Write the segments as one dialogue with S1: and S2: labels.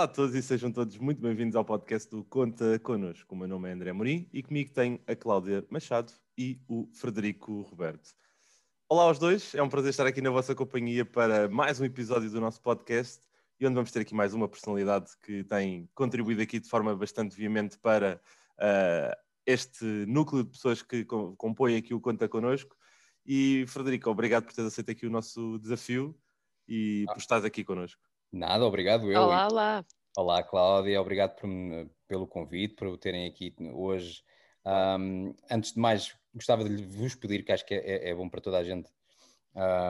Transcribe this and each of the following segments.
S1: Olá a todos e sejam todos muito bem-vindos ao podcast do Conta Connosco. O meu nome é André Morim e comigo tem a Cláudia Machado e o Frederico Roberto. Olá aos dois, é um prazer estar aqui na vossa companhia para mais um episódio do nosso podcast e onde vamos ter aqui mais uma personalidade que tem contribuído aqui de forma bastante veemente para uh, este núcleo de pessoas que compõem aqui o Conta Connosco. E Frederico, obrigado por teres aceito aqui o nosso desafio e ah. por estares aqui connosco.
S2: Nada, obrigado eu.
S3: Olá, olá.
S2: Olá, Cláudia, obrigado por, pelo convite, por terem aqui hoje. Um, antes de mais, gostava de vos pedir, que acho que é, é bom para toda a gente,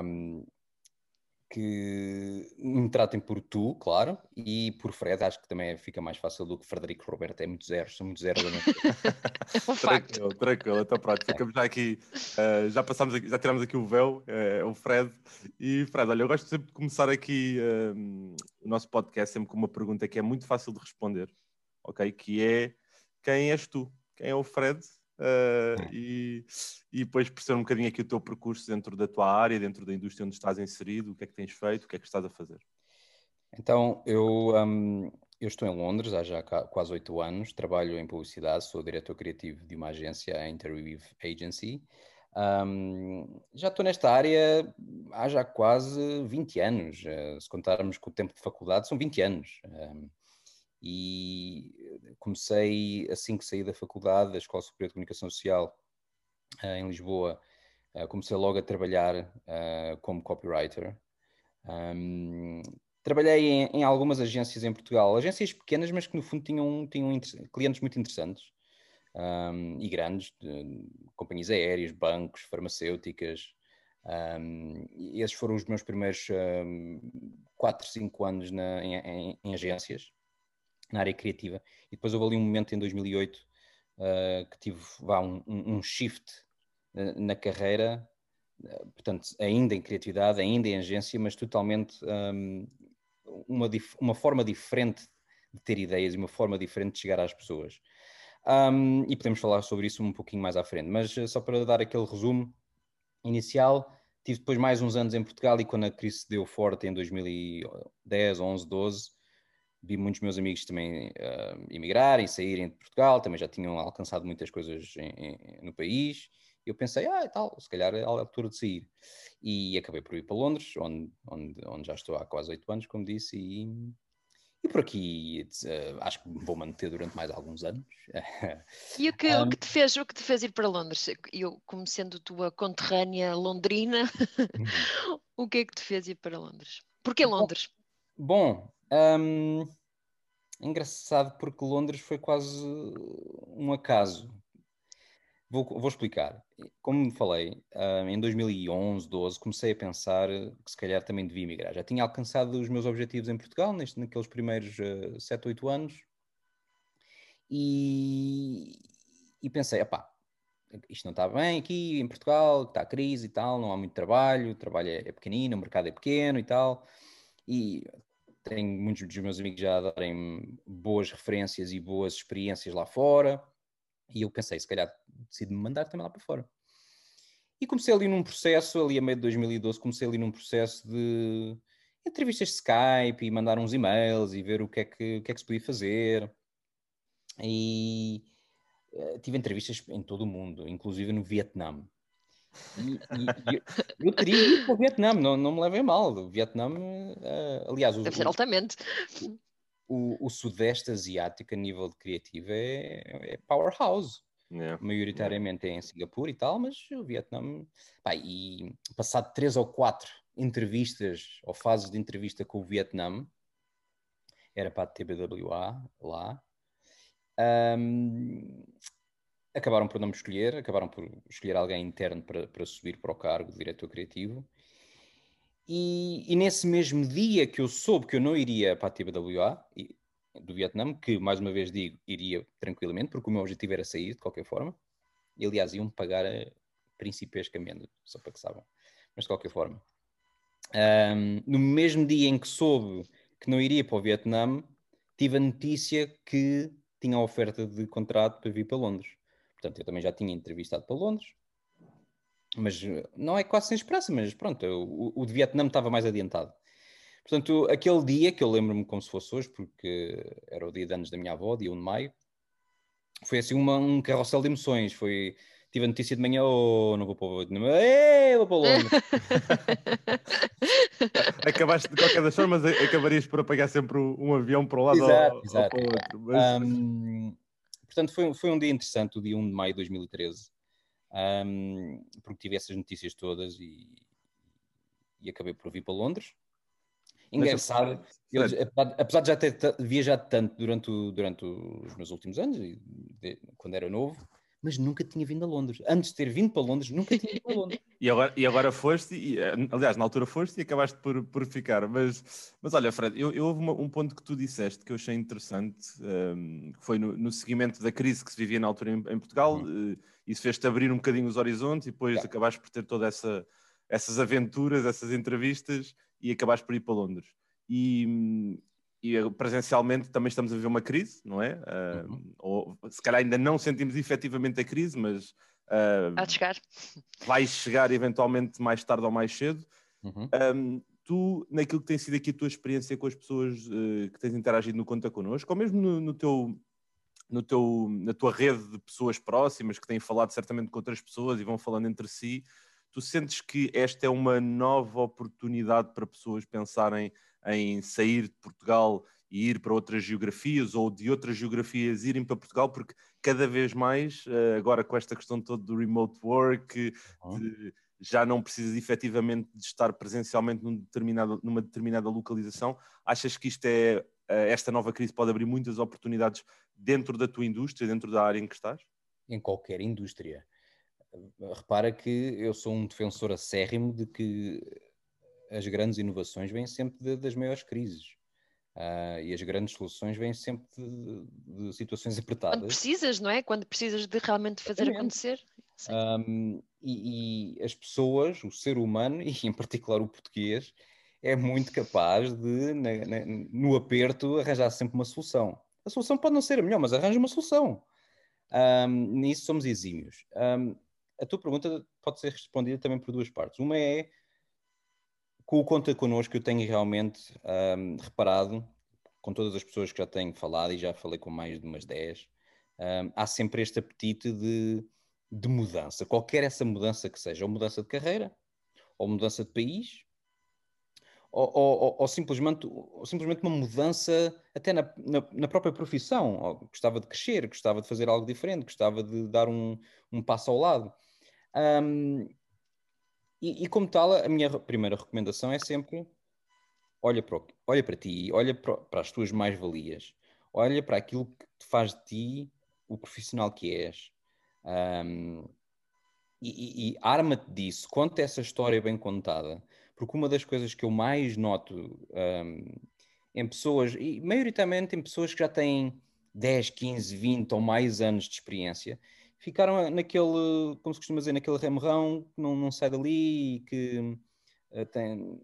S2: um, que me tratem por tu, claro, e por Fred, acho que também fica mais fácil do que Frederico Roberto, é muito zero, são muito zero.
S3: é um facto.
S1: Tranquilo, tranquilo, então pronto, ficamos já aqui, uh, já passamos aqui, já tiramos aqui o véu, é o Fred, e Fred, olha, eu gosto sempre de começar aqui uh, o nosso podcast sempre com uma pergunta que é muito fácil de responder, ok, que é, quem és tu? Quem é o Fred? Uh, e, e depois perceber um bocadinho aqui o teu percurso dentro da tua área, dentro da indústria onde estás inserido, o que é que tens feito, o que é que estás a fazer.
S2: Então, eu, um, eu estou em Londres há já quase oito anos, trabalho em publicidade, sou diretor criativo de uma agência, a Interweave Agency. Um, já estou nesta área há já quase 20 anos, uh, se contarmos com o tempo de faculdade, são 20 anos. Um, e comecei assim que saí da faculdade, da Escola Superior de Comunicação Social uh, em Lisboa, uh, comecei logo a trabalhar como copywriter. Trabalhei em, algumas agências em Portugal, agências pequenas, mas que no fundo tinham, tinham clientes muito interessantes e grandes, de, companhias aéreas, bancos, farmacêuticas. Esses foram os meus primeiros um, 4, 5 anos na, em, em, em agências na área criativa. E depois houve ali um momento em 2008 uh, eh, que tive vá, um, um shift uh, na carreira, uh, portanto, ainda em criatividade, ainda em agência, mas totalmente um, uma, uma forma diferente de ter ideias e uma forma diferente de chegar às pessoas. Um, e podemos falar sobre isso um pouquinho mais à frente, mas só para dar aquele resumo inicial, tive depois mais uns anos em Portugal e quando a crise se deu forte em 2010, 11, 12, vi muitos meus amigos também uh, emigrarem, saírem de Portugal, também já tinham alcançado muitas coisas em, em, no país. Eu pensei, ah, tal, se calhar é a altura de sair. E acabei por ir para Londres, onde, onde, onde já estou há quase oito anos, como disse, e, e por aqui uh, acho que vou manter durante mais alguns anos.
S3: E o que, um, o, que te fez, o que te fez ir para Londres? Eu, como sendo tua conterrânea londrina, uhum. o que é que te fez ir para Londres? Porquê Londres?
S2: Bom, bom um, engraçado porque Londres foi quase um acaso. Vou, vou explicar. Como falei, em 2011, 12, comecei a pensar que se calhar também devia emigrar. Já tinha alcançado os meus objetivos em Portugal, neste, naqueles primeiros uh, 7, 8 anos, e, e pensei, opá, isto não está bem aqui em Portugal, está a crise e tal, não há muito trabalho, o trabalho é, é pequenino, o mercado é pequeno e tal, e tenho muitos dos meus amigos já a darem boas referências e boas experiências lá fora, e eu pensei, se calhar decido-me mandar também lá para fora. E comecei ali num processo, ali a meio de 2012, comecei ali num processo de entrevistas de Skype e mandar uns e-mails e ver o que é que, o que, é que se podia fazer. E uh, tive entrevistas em todo o mundo, inclusive no Vietnã. E, e, eu, eu teria ido para o Vietnã, não, não me levem mal. O Vietnã, uh, aliás, o,
S3: deve ser altamente.
S2: O, o, Sudeste Asiático, a nível de criativo, é, é powerhouse. Yeah. Maioritariamente yeah. é em Singapura e tal, mas o Vietnã. Pá, e passado três ou quatro entrevistas ou fases de entrevista com o Vietnã, era para a TBWA lá. Um, acabaram por não me escolher, acabaram por escolher alguém interno para, para subir para o cargo de diretor criativo. E, e, nesse mesmo dia que eu soube que eu não iria para a TBWA do Vietnã, que mais uma vez digo, iria tranquilamente, porque o meu objetivo era sair de qualquer forma, e aliás iam pagar a principescamente, só para que saibam, mas de qualquer forma. Um, no mesmo dia em que soube que não iria para o Vietnã, tive a notícia que tinha a oferta de contrato para vir para Londres. Portanto, eu também já tinha entrevistado para Londres, mas eh, não é quase sem esperança, mas pronto, o, o de Vietnã estava mais adiantado. Portanto, aquele dia que eu lembro-me como se fosse hoje, porque era o dia de anos da minha avó, dia 1 de maio, foi assim uma, um carrossel de emoções. Foi, tive a notícia de manhã, oh, não vou para o Ei, vou para Londres.
S1: Acabaste de qualquer das formas, acabarias por apagar sempre um avião para um lado
S2: exato,
S1: ou,
S2: exato.
S1: ou para o outro. Mas...
S2: Um, portanto, foi, foi um dia interessante, o dia 1 de maio de 2013, um, porque tive essas notícias todas e, e acabei por vir para Londres. Engraçado, eu, apesar de já ter viajado tanto durante, o, durante os meus últimos anos, de, quando era novo, mas nunca tinha vindo a Londres. Antes de ter vindo para Londres, nunca tinha vindo a Londres.
S1: e, agora, e agora foste, e, eh, aliás, na altura foste e acabaste por, por ficar. Mas, mas olha, Fred, eu, eu houve uma, um ponto que tu disseste que eu achei interessante, um, ehm, que foi no, no, seguimento da crise que se vivia na altura em, em Portugal. Uhum. Uh, isso fez-te abrir um bocadinho os horizontes e depois acabaste por ter toda essa essas aventuras, essas entrevistas e acabaste por ir para Londres. E, e presencialmente também estamos a viver uma crise, não é? Uh, uhum. ou se calhar ainda não sentimos efetivamente a crise, mas
S3: uh, Há de chegar.
S1: vai chegar eventualmente mais tarde ou mais cedo. Uhum. Um, tu, naquilo que tem sido aqui a tua experiência com as pessoas uh, que tens interagido no Conta Connosco, ou mesmo no, no teu no teu, na tua rede de pessoas próximas que têm falado certamente com outras pessoas e vão falando entre si, Tu sentes que esta é uma nova oportunidade para pessoas pensarem em sair de Portugal e ir para outras geografias ou de outras geografias irem para Portugal, porque cada vez mais, eh, agora com esta questão toda do remote work, de, já não precisas efetivamente de estar presencialmente num numa determinada localização, achas que isto é, eh, esta nova crise pode abrir muitas oportunidades dentro da tua indústria, dentro da área em que estás?
S2: Em qualquer indústria repara que eu sou um defensor acérrimo de que as grandes inovações vêm sempre de, das maiores crises. Uh, e as grandes soluções vêm sempre de, de, situações apertadas.
S3: Quando precisas, não é? Quando precisas de realmente fazer acontecer.
S2: Um, e, e, as pessoas, o ser humano, e em particular o português, é muito capaz de, na, na, no aperto, arranjar sempre uma solução. A solução pode não ser a melhor, mas arranja uma solução. Um, nisso somos exímios. Um, a tua pergunta pode ser respondida também por duas partes. Uma é, com o Conta Connosco, eu tenho realmente um, reparado, com todas as pessoas que já tenho falado, e já falei com mais de umas 10, um, há sempre este apetite de, de mudança. Qualquer essa mudança que seja, ou mudança de carreira, ou mudança de país, ou, ou, ou, simplesmente, ou simplesmente uma mudança até na, na, na própria profissão. gostava de crescer, gostava de fazer algo diferente, gostava de dar um, um passo ao lado. Um, e, e, como tal, a minha primeira recomendação é sempre olha para, olha para ti, olha para, para as tuas mais-valias, olha para aquilo que te faz de ti o profissional que és. Um, e, e, e arma-te disso, conta essa história bem contada, porque uma das coisas que eu mais noto um, em pessoas, e maioritariamente em pessoas que já têm 10, 15, 20 ou mais anos de experiência, ficaram naquele, como se costuma dizer, naquele remorrão que não, não sai dali e que tem,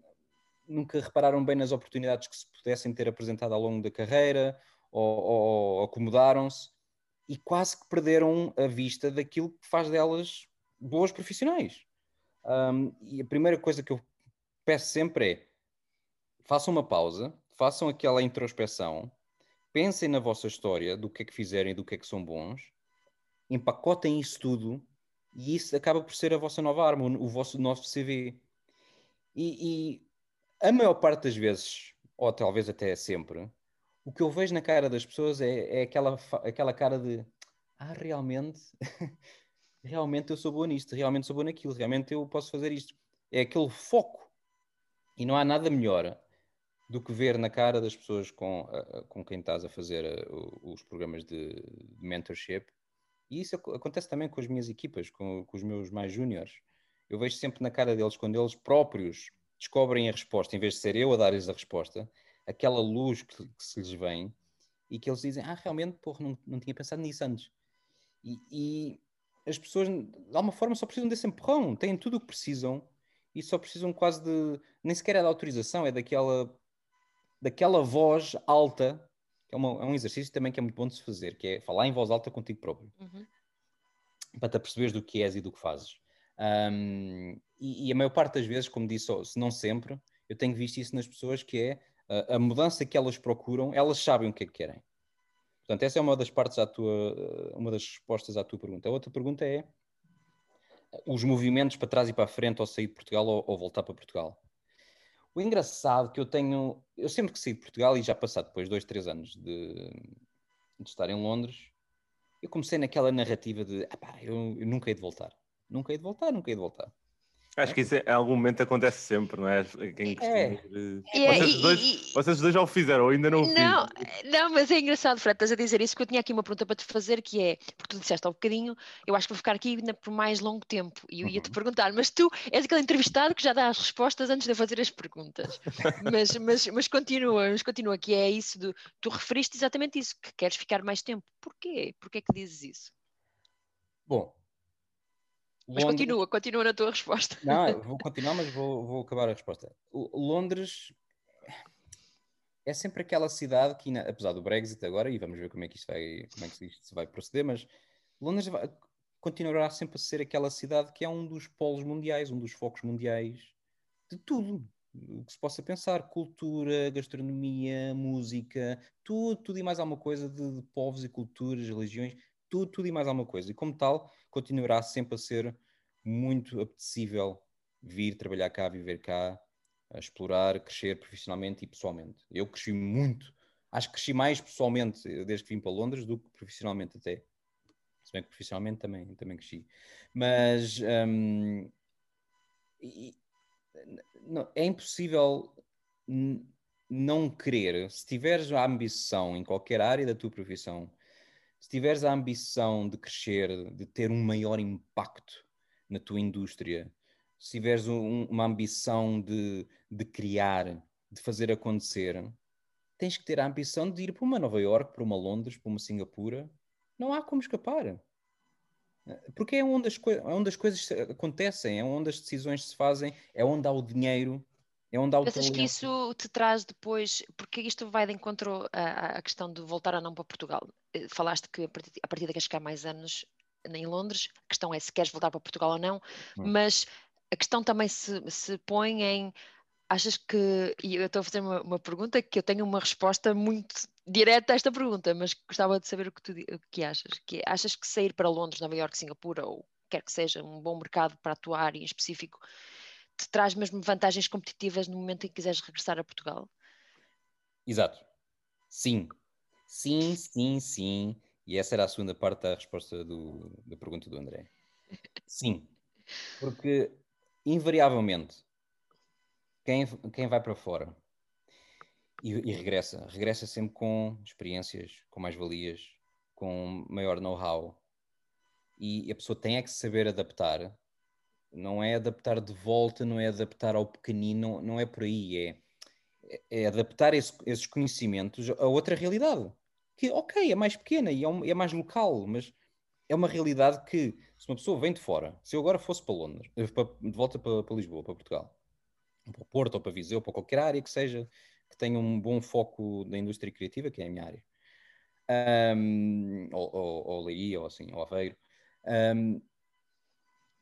S2: nunca repararam bem nas oportunidades que se pudessem ter apresentado ao longo da carreira ou, ou acomodaram-se e quase que perderam a vista daquilo que faz delas boas profissionais. Um, e a primeira coisa que eu peço sempre é façam uma pausa, façam aquela introspeção, pensem na vossa história, do que é que fizeram e do que é que são bons empacotem isso tudo e isso acaba por ser a vossa nova arma, o, vosso novo CV. E, e, a maior parte das vezes, ou talvez até sempre, o que eu vejo na cara das pessoas é, é aquela, aquela cara de ah, realmente, realmente eu sou boa nisto, realmente sou boa naquilo, realmente eu posso fazer isto. É aquele foco. E não há nada melhor do que ver na cara das pessoas com, com quem estás a fazer os programas de mentorship e isso acontece também com as minhas equipas, com, com os meus mais júniores. Eu vejo sempre na cara deles, quando eles próprios descobrem a resposta, em vez de ser eu a dar-lhes a resposta, aquela luz que, que, se lhes vem e que eles dizem: Ah, realmente, porra, não, não tinha pensado nisso antes. E, e, as pessoas, de alguma forma, só precisam desse empurrão, têm tudo o que precisam e só precisam quase de. Nem sequer é da autorização, é daquela, daquela voz alta é, uma, é um exercício também que é muito bom de se fazer, que é falar em voz alta contigo próprio. Uhum. Para te perceberes do que és e do que fazes. Um, e, e, a maior parte das vezes, como disse, se não sempre, eu tenho visto isso nas pessoas que é a, a mudança que elas procuram, elas sabem o que é que querem. Portanto, essa é uma das partes à tua, uma das respostas à tua pergunta. A outra pergunta é os movimentos para trás e para a frente ao sair de Portugal ou, ou voltar para Portugal. O engraçado que eu tenho, eu sempre que saí de Portugal e já passado depois dois, três anos de, de estar em Londres, eu comecei naquela narrativa de eu, eu nunca hei de voltar, nunca hei de voltar, nunca hei de voltar.
S1: Acho que isso em algum momento acontece sempre, não é? Quem
S3: é.
S1: é vocês, dois, e, vocês dois já o fizeram, ou ainda não o
S3: não, não, mas é engraçado, Fred, estás a dizer isso, que eu tinha aqui uma pergunta para te fazer, que é, porque tu disseste há um bocadinho, eu acho que vou ficar aqui ainda por mais longo tempo, e eu ia-te uhum. perguntar, mas tu és aquele entrevistado que já dá as respostas antes de fazer as perguntas. mas, mas, mas continua, mas continua, que é isso, de, tu referiste exatamente isso, que queres ficar mais tempo. Porquê? Porquê que dizes isso?
S2: Bom,
S3: mas Londres... continua, continua na tua resposta.
S2: Não, vou continuar, mas vou, vou acabar a resposta. Londres é sempre aquela cidade que, apesar do Brexit agora, e vamos ver como é que isto vai, como é que isto vai proceder, mas Londres vai, continuará sempre a ser aquela cidade que é um dos polos mundiais, um dos focos mundiais de tudo o que se possa pensar, cultura, gastronomia, música, tudo, tudo e mais alguma coisa de, de povos e culturas, religiões, tudo, tudo e mais alguma coisa. E como tal, continuará sempre a ser muito apetecível vir trabalhar cá, viver cá, explorar, crescer profissionalmente e pessoalmente. Eu cresci muito, acho que cresci mais pessoalmente desde que vim para Londres do que profissionalmente até. Se bem que profissionalmente também, também cresci. Mas um, e, não, é impossível não querer, se tiveres a ambição em qualquer área da tua profissão se tiveres a ambição de crescer, de ter um maior impacto na tua indústria, se tiveres um, uma ambição de, de criar, de fazer acontecer, tens que ter a ambição de ir para uma Nova York, para uma Londres, para uma Singapura. Não há como escapar. Porque é onde as, é onde as coisas acontecem, é onde as decisões se fazem, é onde há o dinheiro é onde há o
S3: Pensas que isso te traz depois, porque isto vai de encontro à, à questão de voltar ou não para Portugal. Eh, falaste que a partir, a partir de que ficar mais anos em Londres, a questão é se queres voltar para Portugal ou não, hum. mas a questão também se, se põe em achas que, e eu estou a fazer uma, uma, pergunta que eu tenho uma resposta muito direta a esta pergunta, mas gostava de saber o que tu o que achas. Que é, achas que sair para Londres, Nova Iorque, Singapura, ou quer que seja um bom mercado para a tua área em específico, te traz mesmo vantagens competitivas no momento em que quiseres regressar a Portugal?
S2: Exato. Sim. Sim, sim, sim. E essa era a segunda parte da resposta do, da pergunta do André. Sim. Porque, invariavelmente, quem, quem vai para fora e, e regressa, regressa sempre com experiências, com mais valias, com maior know-how. E a pessoa tem é que saber adaptar não é adaptar de volta, não é adaptar ao pequenino, não, é por aí, é, é adaptar esse, esses conhecimentos a outra realidade. Que, ok, é mais pequena e é, um, é, mais local, mas é uma realidade que, se uma pessoa vem de fora, se eu agora fosse para Londres, eh, de volta para, para, Lisboa, para Portugal, para Porto ou para Viseu, para qualquer área que seja, que tenha um bom foco da indústria criativa, que é a minha área, um, ou, ou, ou Leiria, ou assim, ou Aveiro, um,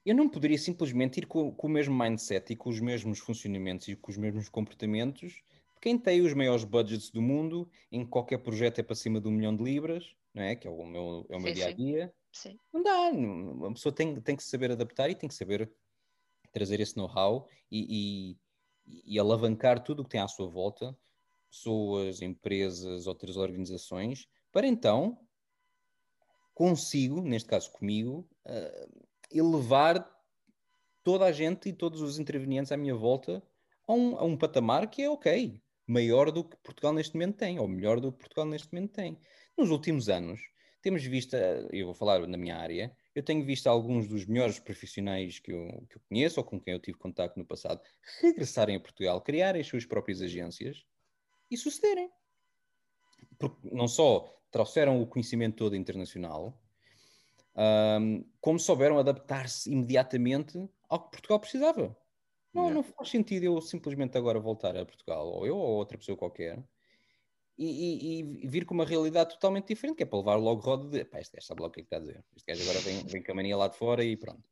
S2: eu não poderia simplesmente ir com, com, o mesmo mindset e com os mesmos funcionamentos e com os mesmos comportamentos quem tem os maiores budgets do mundo, em qualquer projeto é para cima de um milhão de libras, não é? que é o meu, é o meu dia a dia. Não dá, uma pessoa tem, tem que saber adaptar e tem que saber trazer esse know-how e, e, e, alavancar tudo o que tem à sua volta, pessoas, empresas, outras organizações, para então consigo, neste caso comigo, uh, elevar toda a gente e todos os intervenientes à minha volta a um, a um patamar que é ok, maior do que Portugal neste momento tem, ou melhor do que Portugal neste momento tem. Nos últimos anos, temos visto, eu vou falar na minha área, eu tenho visto alguns dos melhores profissionais que eu, que eu conheço ou com quem eu tive contato no passado regressarem a Portugal, criarem as suas próprias agências e sucederem. Porque não só trouxeram o conhecimento todo internacional, um, como souberam adaptar-se imediatamente ao que Portugal precisava. Não, não faz sentido eu simplesmente agora voltar a Portugal, ou eu ou outra pessoa qualquer, e, e, e, vir com uma realidade totalmente diferente, que é para levar logo roda de pá, este gajo sabe lá o que é que está a dizer. Este gajo agora vem, vem com a mania lá de fora e pronto.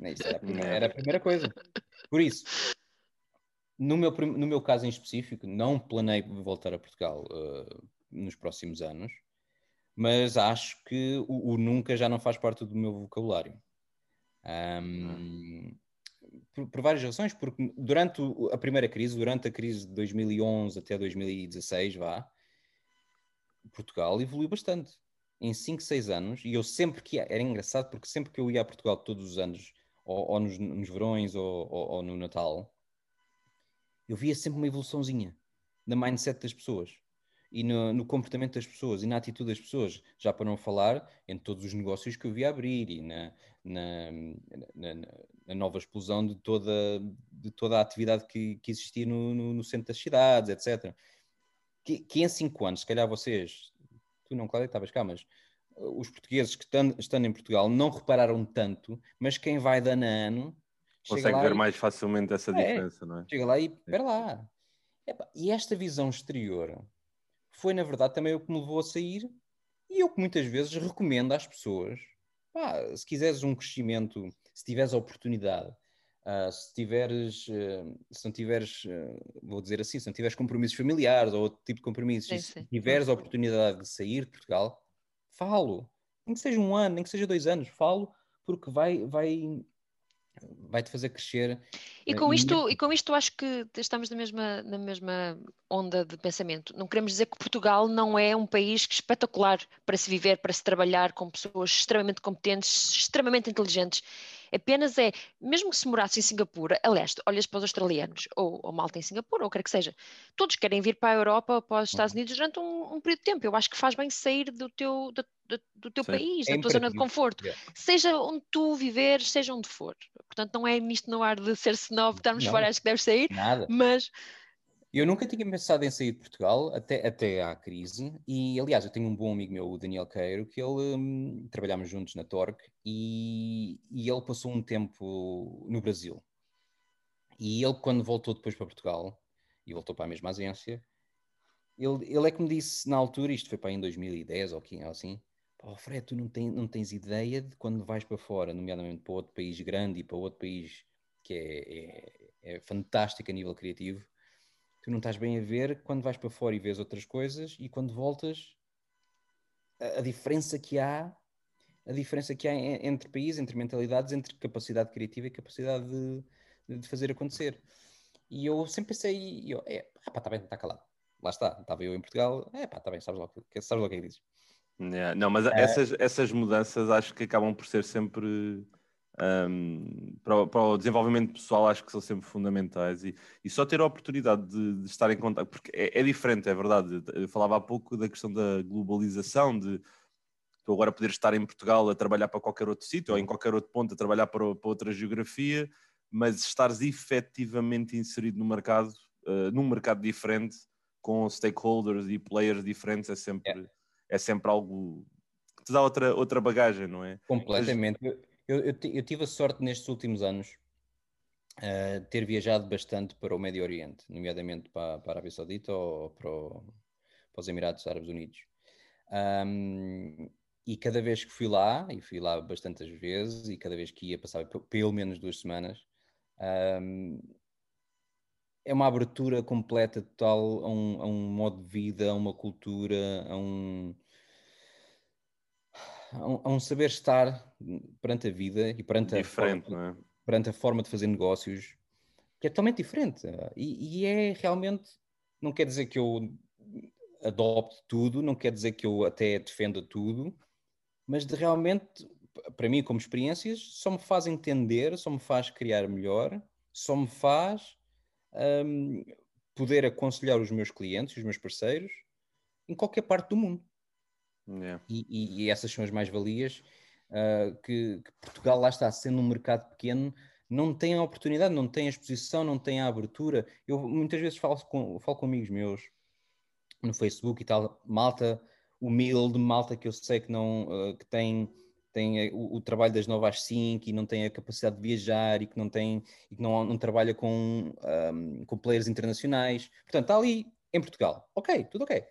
S2: Isso era a primeira, era a primeira coisa. Por isso, no meu, no meu caso em específico, não planei voltar a Portugal uh, nos próximos anos, mas acho que o, o, nunca já não faz parte do meu vocabulário. Um, por, por, várias razões, porque durante a primeira crise, durante a crise de 2011 até 2016, vá, Portugal evoluiu bastante. Em 5, 6 anos, e eu sempre que ia, era engraçado porque sempre que eu ia a Portugal todos os anos, ou, ou nos, nos, verões ou, ou, ou no Natal, eu via sempre uma evoluçãozinha na mindset das pessoas e no, no, comportamento das pessoas e na atitude das pessoas, já para não falar em todos os negócios que eu via abrir e na, na, na, na nova explosão de toda, de toda a atividade que, que existia no, no, no, centro das cidades, etc. Que, que, em cinco anos, se calhar vocês, tu não, Cláudia, estavas cá, mas uh, os portugueses que estão, estão em Portugal não repararam tanto, mas quem vai de ano a ano
S1: consegue ver e... mais facilmente essa é, diferença, não é?
S2: Chega lá e, espera lá. e esta visão exterior foi, na verdade, também o que me levou a sair e eu que muitas vezes recomendo às pessoas pá, se quiseres um crescimento, se tiveres a oportunidade, uh, se tiveres, uh, se não tiveres, uh, vou dizer assim, se não tiveres compromissos familiares ou outro tipo de compromissos, sim, sim. se tiveres a oportunidade de sair de Portugal, falo. Nem que seja um ano, nem que seja dois anos, falo, porque vai, vai, vai-te fazer crescer.
S3: E com, isto, e com isto acho que estamos na mesma, na mesma onda de pensamento. Não queremos dizer que Portugal não é um país espetacular para se viver, para se trabalhar com pessoas extremamente competentes, extremamente inteligentes Apenas é, mesmo que se morasse em Singapura, aliás, olhas para os australianos, ou, ou malta em Singapura, ou quer que seja, todos querem vir para a Europa ou para os Estados uhum. Unidos durante um, um período de tempo. Eu acho que faz bem sair do teu, do, do teu país, é da tua zona de conforto. Seja onde tu viveres, seja onde for. Portanto, não é nisto no ar de ser snob, estarmos fora, acho que deves sair,
S2: Nada.
S3: mas
S2: eu nunca tinha pensado em sair de Portugal até, até à crise, e aliás, eu tenho um bom amigo meu, o Daniel Queiro, que ele um, trabalhámos juntos na Torque e, e ele passou um tempo no Brasil. E ele, quando voltou depois para Portugal, e voltou para a mesma agência, ele, ele é que me disse na altura, isto foi para em 2010 ou assim, oh, Fred, tu não, tem, não tens ideia de quando vais para fora, nomeadamente para outro país grande e para outro país que é, é, é fantástico a nível criativo, tu não estás bem a ver quando vais para fora e vês outras coisas e quando voltas a, a diferença que há a diferença que há entre países, entre mentalidades, entre capacidade criativa e capacidade de, de fazer acontecer. E eu sempre pensei, eu, é, ah, pá, está bem, está calado. Lá está, estava eu em Portugal, é pá, está bem, sabes lá, sabes lá o que é que dizes.
S1: Yeah. Não, mas é... essas, essas mudanças acho que acabam por ser sempre um, para, o, para, o, desenvolvimento pessoal acho que são sempre fundamentais e, e só ter a oportunidade de, de estar em contato, porque é, é, diferente, é verdade. Eu falava há pouco da questão da globalização, de tu agora poder estar em Portugal a trabalhar para qualquer outro sítio ou em qualquer outro ponto a trabalhar para, para outra geografia, mas estares efetivamente inserido no mercado, uh, num mercado diferente, com stakeholders e players diferentes, é sempre, yeah. é sempre algo que te dá outra, outra bagagem, não é?
S2: Completamente. Mas, eu, eu, eu, tive a sorte nestes últimos anos uh, ter viajado bastante para o Médio Oriente, nomeadamente para, para a Arábia Saudita ou para, o, para os Emirados Árabes Unidos. Um, e cada vez que fui lá, e fui lá bastantes vezes, e cada vez que ia passava pelo menos duas semanas, um, é uma abertura completa, total, a um, a um modo de vida, a uma cultura, a um, a um, saber estar perante a vida e perante a, forma,
S1: é?
S2: perante a forma de fazer negócios que é totalmente diferente. E, e, é realmente, não quer dizer que eu adopte tudo, não quer dizer que eu até defenda tudo, mas de realmente, para mim, como experiências, só me faz entender, só me faz criar melhor, só me faz um, poder aconselhar os meus clientes, os meus parceiros, em qualquer parte do mundo.
S1: Yeah.
S2: E, e, e, essas são as mais-valias uh, que, que, Portugal, lá está, sendo um mercado pequeno, não tem a oportunidade, não tem a exposição, não tem a abertura. Eu muitas vezes falo com, falo com amigos meus no Facebook e tal, malta humilde, malta que eu sei que não uh, que tem, tem o, o, trabalho das 9 às 5 e não tem a capacidade de viajar e que não tem e que não, não trabalha com, um, ah, com players internacionais. Portanto, está ali em Portugal. Ok, tudo ok.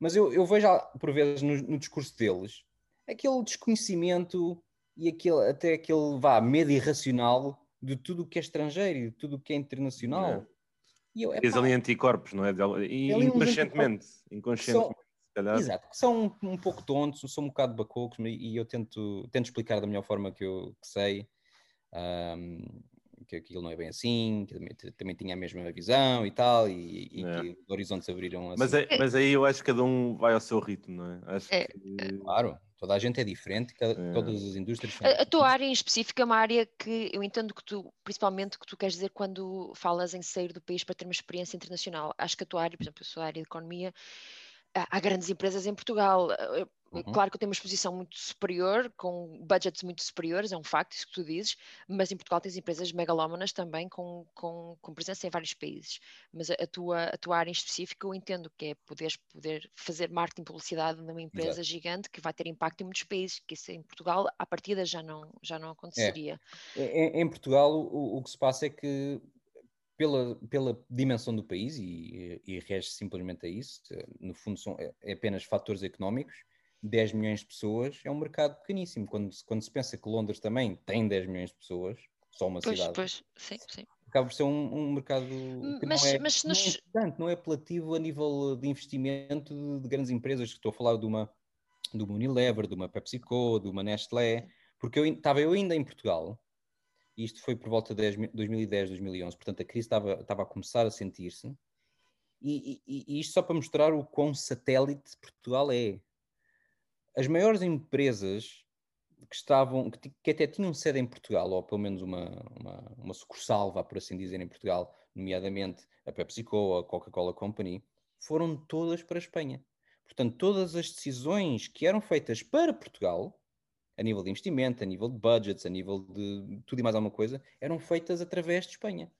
S2: Mas eu, eu vejo, por vezes, no, no discurso deles, aquele desconhecimento e aquele, até aquele vá, medo irracional de tudo o que é estrangeiro e de tudo o que é internacional.
S1: E eu, epá, ali anticorpos, não é? E, inconscientemente, inconscientemente.
S2: São, exato, são um, um, pouco tontos, são um bocado bacocos e eu tento, tento explicar da melhor forma que eu que sei. Um, que aquilo não é bem assim, que também, também tinha a mesma visão e tal, e, e é. que os horizontes abriram assim.
S1: Mas, é, mas aí eu acho que cada um vai ao seu ritmo, não é? Acho
S2: é. Que... Claro, toda a gente é diferente, cada, é. todas as indústrias são
S3: a, a, tua área em específico é uma área que eu entendo que tu, principalmente, que tu queres dizer quando falas em sair do país para ter uma experiência internacional. Acho que a tua área, por exemplo, a sua área de economia, há grandes empresas em Portugal. Uhum. Claro que eu tenho uma exposição muito superior, com budgets muito superiores, é um facto, isso que tu dizes, mas em Portugal tens empresas megalómanas também com, com, com presença em vários países. Mas a, tua, a tua área em específico eu entendo que é poderes poder fazer marketing publicidade numa empresa Exato. gigante que vai ter impacto em muitos países, que isso em Portugal, à partida, já não, já não aconteceria.
S2: É. Em, em, Portugal, o, o que se passa é que pela, pela dimensão do país, e, e rege simplesmente a isso, no fundo são é, é apenas fatores económicos, 10 milhões de pessoas é um mercado pequeníssimo. Quando, quando se pensa que Londres também tem 10 milhões de pessoas, só uma
S3: pois,
S2: cidade.
S3: Pois, sim, sim.
S2: Acaba por ser um, um mercado que mas, não, é, mas não, nos... é não é apelativo a nível de investimento de, de, grandes empresas. Estou a falar de uma, de uma Unilever, de uma PepsiCo, de uma Nestlé, porque eu estava eu ainda em Portugal, e isto foi por volta de 2010, 2011, portanto a crise estava, estava a começar a sentir-se, e, e, e, isto só para mostrar o quão satélite Portugal é as maiores empresas que estavam, que, que, até tinham sede em Portugal, ou pelo menos uma, uma, uma sucursal, vá por assim dizer, em Portugal, nomeadamente a PepsiCo, a Coca-Cola Company, foram todas para a Espanha. Portanto, todas as decisões que eram feitas para Portugal, a nível de investimento, a nível de budgets, a nível de tudo e mais alguma coisa, eram feitas através de Espanha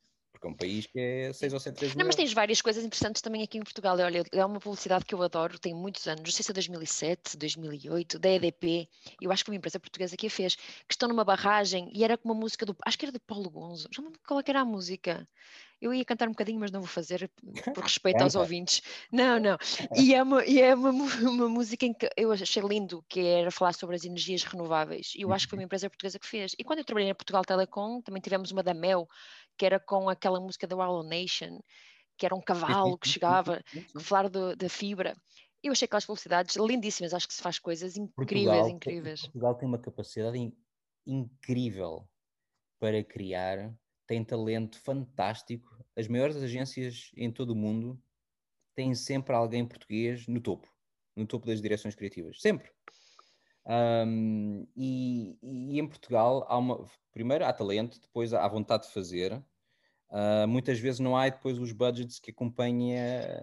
S2: porque é um país que é 6 ou 7 vezes
S3: Não, mas tens várias coisas interessantes também aqui em Portugal. Olha, é uma publicidade que eu adoro, tem muitos anos, não sei se é 2007, 2008, da EDP, eu acho que uma empresa portuguesa que a fez, que estão numa barragem e era com uma música do, acho que era de Paulo Gonzo, já não qual é era a música. Eu ia cantar um bocadinho, mas não vou fazer por respeito aos ouvintes. Não, não. E é, uma, e é uma, uma música em que eu achei lindo, que era falar sobre as energias renováveis. E eu acho que foi uma uhum. empresa portuguesa que fez. E quando eu trabalhei na Portugal Telecom, também tivemos uma da Mel, que era com aquela música da Wild Nation, que era um cavalo que chegava, que falar da fibra. Eu achei aquelas publicidades lindíssimas, acho que se faz coisas incríveis, Portugal, incríveis.
S2: Portugal tem uma capacidade in, incrível para criar, tem talento fantástico. As maiores agências em todo o mundo têm sempre alguém português no topo, no topo das direções criativas, sempre. Um, e, e, em Portugal há uma, primeiro há talento, depois há vontade de fazer, Uh, muitas vezes não há depois os budgets que acompanhem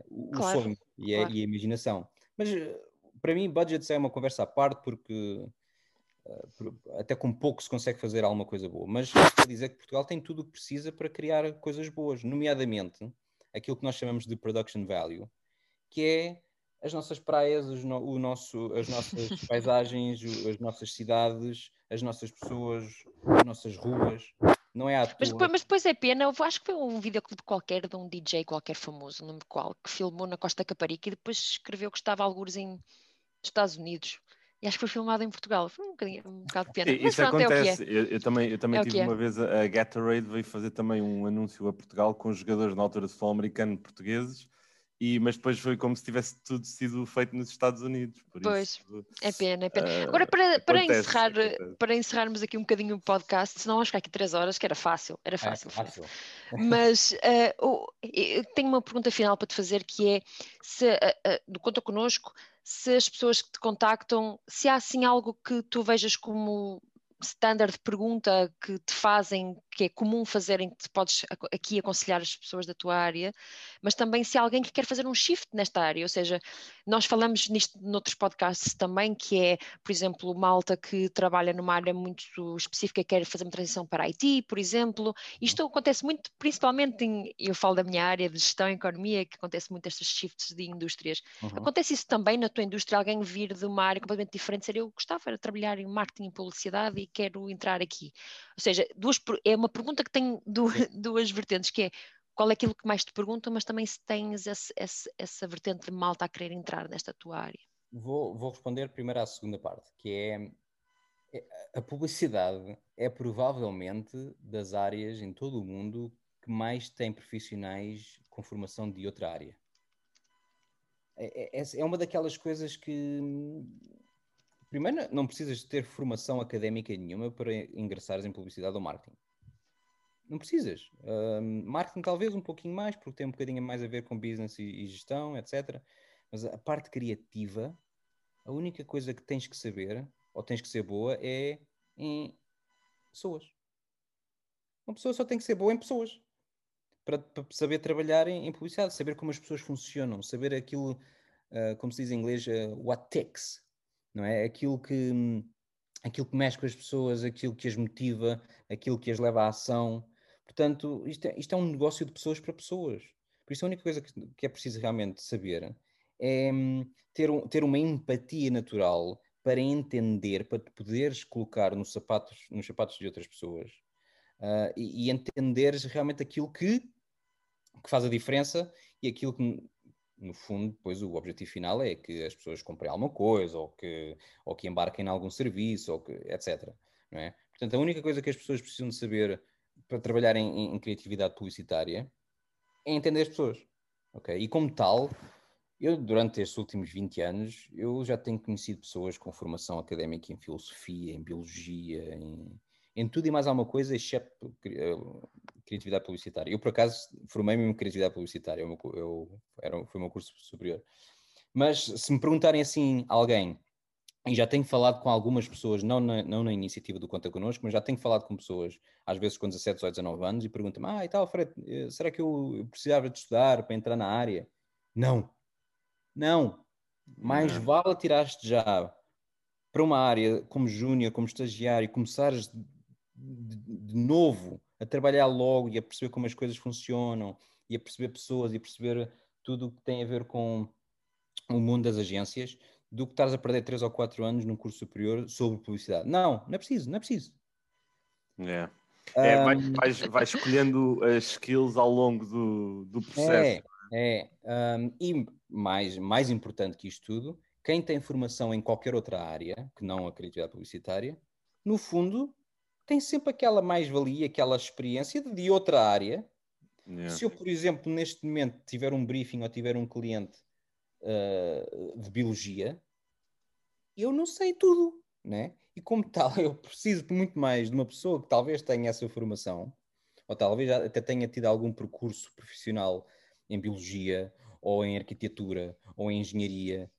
S2: o claro, sonho e, claro. a, e, a, imaginação. Mas para mim, budgets é uma conversa à parte, porque uh, até com pouco se consegue fazer alguma coisa boa. Mas quer dizer que Portugal tem tudo o que precisa para criar coisas boas, nomeadamente aquilo que nós chamamos de production value, que é as nossas praias, no, o nosso, as nossas paisagens, as nossas cidades, as nossas pessoas, as nossas ruas. Não é à
S3: mas, depois, mas depois é pena, eu acho que foi um videoclipe qualquer de um DJ qualquer famoso, não me qual, que filmou na Costa Caparica e depois escreveu que estava alguns em Estados Unidos. E acho que foi filmado em Portugal. Foi um, bocadinho, um bocado de pena.
S1: Sim, isso pronto, acontece. É é. eu, eu, também, eu também é tive uma é. vez a, a Gatorade veio fazer também um anúncio a Portugal com jogadores na altura de futebol americano portugueses e, mas depois foi como se tivesse tudo sido feito nos Estados Unidos.
S3: pois,
S1: isso,
S3: é pena, é pena. Uh, Agora, para, para, encerrar, para encerrarmos aqui um bocadinho o podcast, senão vamos ficar aqui três horas, que era fácil, era fácil. É, fácil. Mas uh, eu tenho uma pergunta final para te fazer, que é, se, uh, Conta Connosco, se as pessoas que te contactam, se há assim algo que tu vejas como standard de pergunta que te fazem, que é comum fazerem, que podes aqui aconselhar as pessoas da tua área, mas também se há alguém que quer fazer um shift nesta área, ou seja, nós falamos nisto noutros podcasts também, que é, por exemplo, malta que trabalha numa área muito específica quer fazer uma transição para IT, por exemplo. Isto acontece muito, principalmente em, eu falo da minha área de gestão e economia, que acontece muito estes shifts de indústrias. Uhum. Acontece isso também na tua indústria, alguém vir de uma área completamente diferente, seria eu gostava de trabalhar em marketing e publicidade e quero entrar aqui. Ou seja, duas, é uma pergunta que tem duas, duas vertentes, que é qual é aquilo que mais te perguntam, mas também se tens esse, esse, essa vertente de malta a querer entrar nesta tua área.
S2: Vou, vou responder primeiro à segunda parte, que é, é a publicidade é provavelmente das áreas em todo o mundo que que mais tem profissionais com formação de outra área. É, é, é uma daquelas coisas que. Primeiro, não precisas ter formação académica nenhuma para ingressares em publicidade ou marketing. Não precisas. Uh, marketing, talvez um pouquinho mais, porque tem um bocadinho mais a ver com business e, e gestão, etc. Mas a parte criativa, a única coisa que tens que saber, ou tens que ser boa, é em pessoas. Uma pessoa só tem que ser boa em pessoas. Para, para saber trabalhar em, em, publicidade, saber como as pessoas funcionam, saber aquilo, uh, como se diz em inglês, uh, what takes, não é? Aquilo que, aquilo que mexe com as pessoas, aquilo que as motiva, aquilo que as leva à ação. Portanto, isto é, isto é um negócio de pessoas para pessoas. Por isso, a única coisa que, que é preciso realmente saber é hum, ter, um, ter uma empatia natural para entender, para te poderes colocar nos sapatos, nos sapatos de outras pessoas uh, e, e entenderes realmente aquilo que, que faz a diferença e aquilo que, no fundo, depois o objetivo final é que as pessoas comprem alguma coisa ou que, ou que embarquem em algum serviço, ou que, etc. Não é? Portanto, a única coisa que as pessoas precisam de saber para trabalhar em, em criatividade publicitária é entender as pessoas. Okay? E como tal, eu, durante estes últimos 20 anos, eu já tenho conhecido pessoas com formação académica em filosofia, em biologia, em, em tudo e mais alguma coisa, exceto eh, criatividade publicitária. Eu, por acaso, formei-me em criatividade publicitária, eu, eu, era, foi o meu curso superior. Mas se me perguntarem assim, alguém, e já tenho falado com algumas pessoas, não na, não na iniciativa do Conta Connosco, mas já tenho falado com pessoas, às vezes com 17, 18, 19 anos, e perguntam-me, ah, e tal, Fred, eh, será que eu precisava de estudar para entrar na área? Não. Não. Mais vale tirar-te já para uma área como júnior, como estagiário, começares de, de novo a trabalhar logo e a perceber como as coisas funcionam e a perceber pessoas e a perceber tudo o que tem a ver com o mundo das agências do que estares a perder 3 ou 4 anos num curso superior sobre publicidade. Não, não é preciso, não é preciso.
S1: É. É, um... vai, vais, vais, escolhendo as skills ao longo do, do processo.
S2: É, é. Um, e mais, mais importante que isto tudo, quem tem formação em qualquer outra área, que não a criatividade publicitária, no fundo tem sempre aquela mais-valia, aquela experiência de outra área. Yeah. Se eu, por exemplo, neste momento tiver um briefing ou tiver um cliente uh, de biologia, eu não sei tudo, né? E como tal, eu preciso muito mais de uma pessoa que talvez tenha essa formação, ou talvez até tenha tido algum percurso profissional em biologia, ou em arquitetura, ou em engenharia,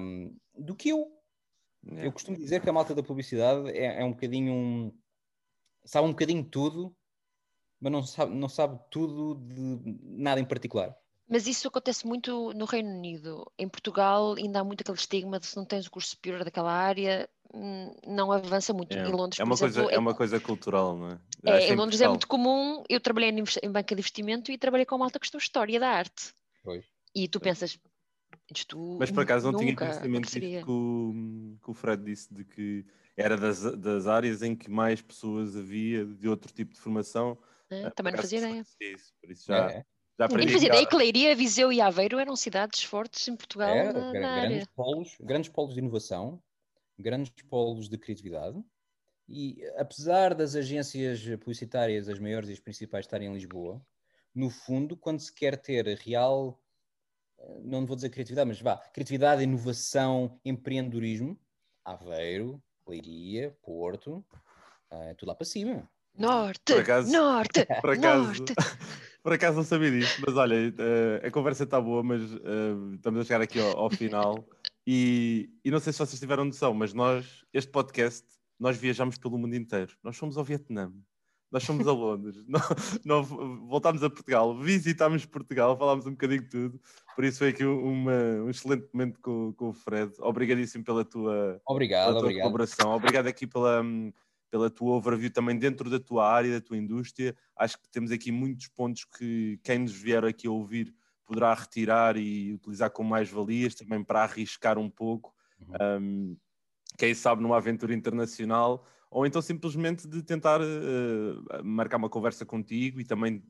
S2: um, do que eu. É. Eu costumo dizer que a malta da publicidade é, é um bocadinho um, sabe um bocadinho de tudo, mas não sabe, não sabe tudo de nada em particular.
S3: Mas isso acontece muito no Reino Unido. Em Portugal ainda há muito aquele estigma de se não tens o curso superior daquela área, hum, não avança muito.
S1: É,
S3: em Londres,
S1: é uma, coisa, é, é uma coisa cultural, não é?
S3: é em Londres é muito comum. Eu trabalhei em banca de investimento e trabalhei com uma alta questão história da arte.
S2: Pois.
S3: E tu pensas, isto
S1: Mas por acaso não tinha conhecimento disso que o, que o Fred disse, de que era das, das áreas em que mais pessoas havia de outro tipo de formação.
S3: É, também não fazia ideia.
S1: Isso, por isso já, é. já
S3: aprendi. Ninguém fazia ideia que Leiria, Viseu e Aveiro eram cidades fortes em Portugal.
S2: Era, na, na grandes, área. Polos, grandes polos de inovação, grandes polos de criatividade. E apesar das agências publicitárias, as maiores e as principais, estarem em Lisboa, no fundo, quando se quer ter real, não vou dizer criatividade, mas vá, criatividade, inovação, empreendedorismo, Aveiro, Leiria, Porto, uh, tudo lá para cima.
S3: Norte, por acaso, norte, por acaso, norte.
S1: por acaso não sabia disso, mas olha, uh, a conversa está boa, mas uh, estamos a chegar aqui ao, ao final e, e, não sei se vocês tiveram noção, mas nós, este podcast, nós viajamos pelo mundo inteiro. Nós fomos ao Vietnã, nós fomos a Londres, não, voltámos a Portugal, visitámos Portugal, falámos um bocadinho de tudo. Por isso foi aqui uma, um excelente momento com, com o Fred. Obrigadíssimo pela tua,
S2: obrigado, pela tua
S1: obrigado. colaboração. Obrigado aqui pela, pela tua overview também dentro da tua área, da tua indústria. Acho que temos aqui muitos pontos que quem nos vier aqui a ouvir poderá retirar e utilizar com mais valias, também para arriscar um pouco. Uhum. Um, quem sabe numa aventura internacional ou então simplesmente de tentar uh, marcar uma conversa contigo e também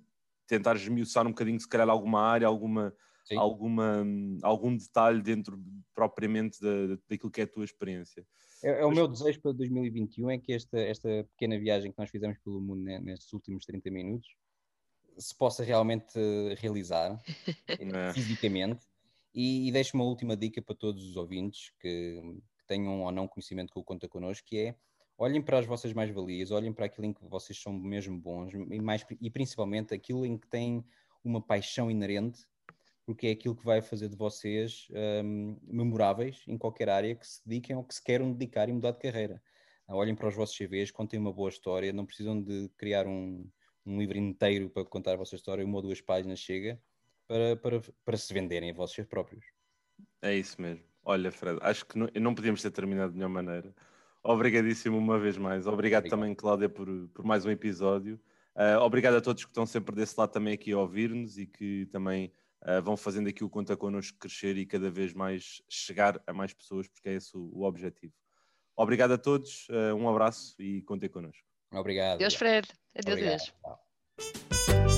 S1: tentar esmiuçar um bocadinho, se calhar, alguma área, alguma, alguma, algum detalhe dentro propriamente da, daquilo que é a tua experiência.
S2: É, é o meu desejo para 2021 é que esta, esta pequena viagem que nós fizemos pelo mundo né, nestes últimos 30 minutos se possa realmente realizar fisicamente. E, e deixo uma última dica para todos os ouvintes que, que tenham ou não conhecimento com o Conta Connosco, que é olhem para as vossas mais-valias, olhem para aquilo em que vocês são mesmo bons e, mais, e principalmente aquilo em que têm uma paixão inerente, porque é aquilo que vai fazer de vocês um, memoráveis em qualquer área que se dediquem ou que se queiram dedicar e mudar de carreira. Olhem para os vossos CVs, contem uma boa história, não precisam de criar um, um livro inteiro para contar a vossa história, uma ou duas páginas chega para, para, para se venderem a vocês próprios.
S1: É isso mesmo. Olha, Fred, acho que não, não podíamos ter terminado de nenhuma maneira. Obrigadíssimo uma vez mais. Obrigado, obrigado. também, Cláudia, por, por mais um episódio. Uh, obrigado a todos que estão sempre desse lado também aqui a ouvir-nos e que também uh, vão fazendo aqui o Conta Connosco crescer e cada vez mais chegar a mais pessoas, porque é esse o, o objetivo. Obrigado a todos, uh, um abraço e contem connosco.
S2: Obrigado.
S3: Deus, Fred. Adeus, Obrigado. Deus.